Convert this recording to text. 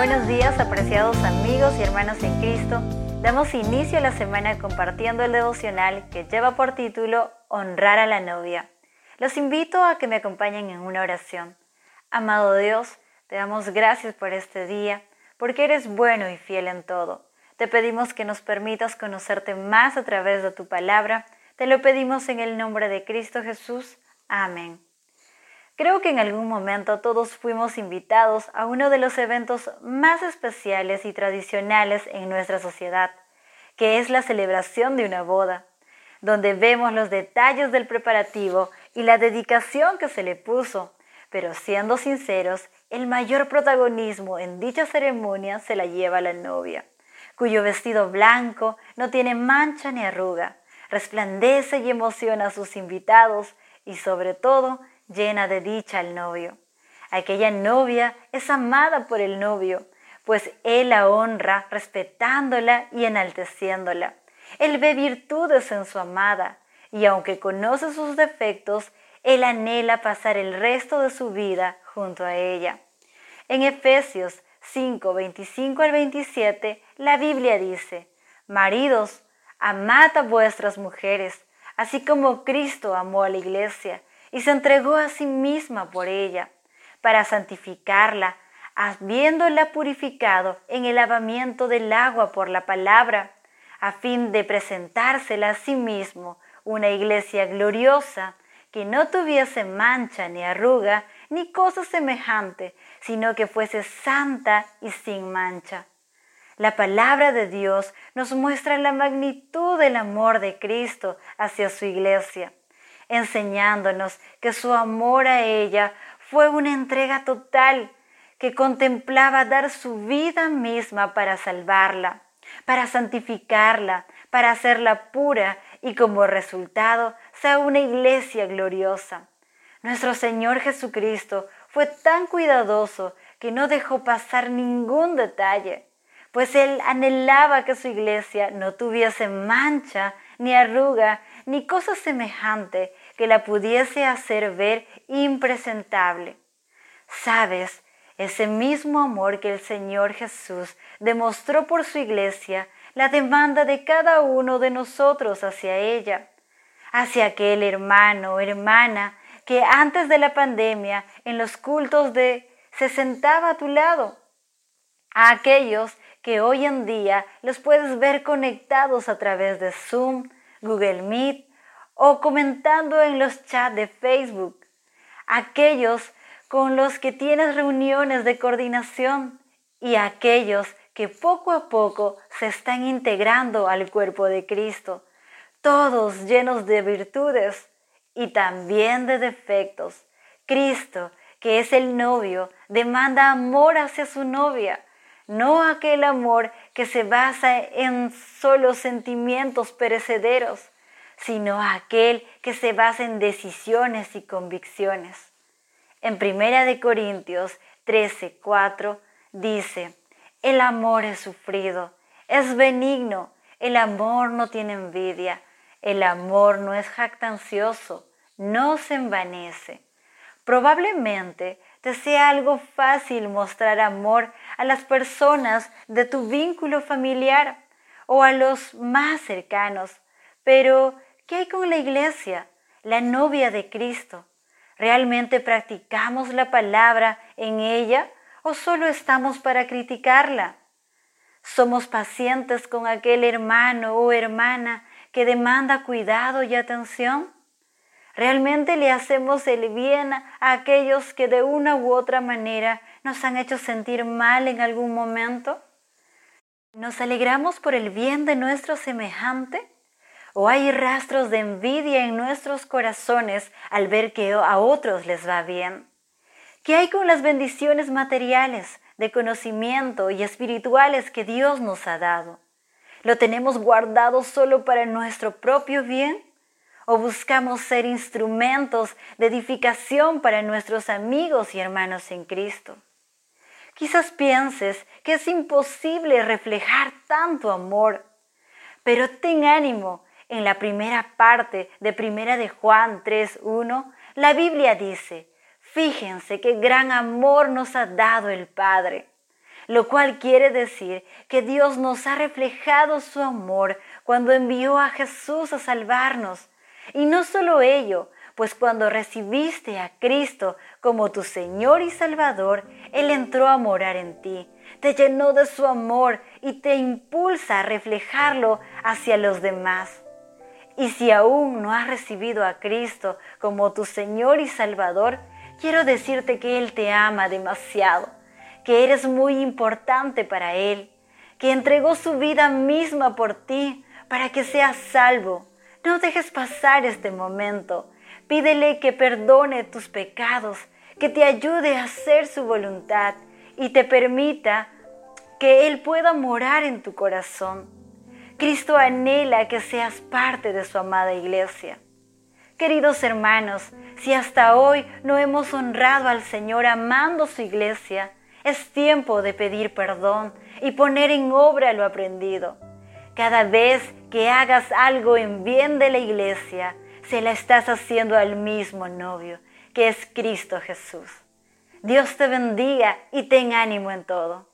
Buenos días, apreciados amigos y hermanos en Cristo. Damos inicio a la semana compartiendo el devocional que lleva por título Honrar a la novia. Los invito a que me acompañen en una oración. Amado Dios, te damos gracias por este día, porque eres bueno y fiel en todo. Te pedimos que nos permitas conocerte más a través de tu palabra. Te lo pedimos en el nombre de Cristo Jesús. Amén. Creo que en algún momento todos fuimos invitados a uno de los eventos más especiales y tradicionales en nuestra sociedad, que es la celebración de una boda, donde vemos los detalles del preparativo y la dedicación que se le puso, pero siendo sinceros, el mayor protagonismo en dicha ceremonia se la lleva la novia, cuyo vestido blanco no tiene mancha ni arruga, resplandece y emociona a sus invitados y sobre todo llena de dicha al novio. Aquella novia es amada por el novio, pues él la honra respetándola y enalteciéndola. Él ve virtudes en su amada, y aunque conoce sus defectos, él anhela pasar el resto de su vida junto a ella. En Efesios 5, 25 al 27, la Biblia dice, Maridos, amad a vuestras mujeres, así como Cristo amó a la iglesia y se entregó a sí misma por ella, para santificarla, habiéndola purificado en el lavamiento del agua por la palabra, a fin de presentársela a sí mismo una iglesia gloriosa, que no tuviese mancha ni arruga, ni cosa semejante, sino que fuese santa y sin mancha. La palabra de Dios nos muestra la magnitud del amor de Cristo hacia su iglesia enseñándonos que su amor a ella fue una entrega total que contemplaba dar su vida misma para salvarla, para santificarla, para hacerla pura y como resultado sea una iglesia gloriosa. Nuestro Señor Jesucristo fue tan cuidadoso que no dejó pasar ningún detalle, pues Él anhelaba que su iglesia no tuviese mancha, ni arruga, ni cosa semejante que la pudiese hacer ver impresentable. Sabes, ese mismo amor que el Señor Jesús demostró por su iglesia, la demanda de cada uno de nosotros hacia ella, hacia aquel hermano o hermana que antes de la pandemia en los cultos de se sentaba a tu lado, a aquellos que hoy en día los puedes ver conectados a través de Zoom, Google Meet o comentando en los chats de Facebook, aquellos con los que tienes reuniones de coordinación y aquellos que poco a poco se están integrando al cuerpo de Cristo, todos llenos de virtudes y también de defectos. Cristo, que es el novio, demanda amor hacia su novia, no aquel amor que se basa en solo sentimientos perecederos, sino aquel que se basa en decisiones y convicciones. En Primera de Corintios 13, 4 dice, el amor es sufrido, es benigno, el amor no tiene envidia, el amor no es jactancioso, no se envanece. Probablemente te sea algo fácil mostrar amor a las personas de tu vínculo familiar o a los más cercanos, pero ¿Qué hay con la iglesia, la novia de Cristo? ¿Realmente practicamos la palabra en ella o solo estamos para criticarla? ¿Somos pacientes con aquel hermano o hermana que demanda cuidado y atención? ¿Realmente le hacemos el bien a aquellos que de una u otra manera nos han hecho sentir mal en algún momento? ¿Nos alegramos por el bien de nuestro semejante? ¿O hay rastros de envidia en nuestros corazones al ver que a otros les va bien? ¿Qué hay con las bendiciones materiales, de conocimiento y espirituales que Dios nos ha dado? ¿Lo tenemos guardado solo para nuestro propio bien? ¿O buscamos ser instrumentos de edificación para nuestros amigos y hermanos en Cristo? Quizás pienses que es imposible reflejar tanto amor, pero ten ánimo, en la primera parte de Primera de Juan 3:1, la Biblia dice, fíjense qué gran amor nos ha dado el Padre. lo cual quiere decir que Dios nos ha reflejado su amor cuando envió a Jesús a salvarnos. Y no solo ello, pues cuando recibiste a Cristo como tu Señor y Salvador, Él entró a morar en ti, te llenó de su amor y te impulsa a reflejarlo hacia los demás. Y si aún no has recibido a Cristo como tu Señor y Salvador, quiero decirte que Él te ama demasiado, que eres muy importante para Él, que entregó su vida misma por ti para que seas salvo. No dejes pasar este momento. Pídele que perdone tus pecados, que te ayude a hacer su voluntad y te permita que Él pueda morar en tu corazón. Cristo anhela que seas parte de su amada iglesia. Queridos hermanos, si hasta hoy no hemos honrado al Señor amando su iglesia, es tiempo de pedir perdón y poner en obra lo aprendido. Cada vez que hagas algo en bien de la iglesia, se la estás haciendo al mismo novio, que es Cristo Jesús. Dios te bendiga y ten ánimo en todo.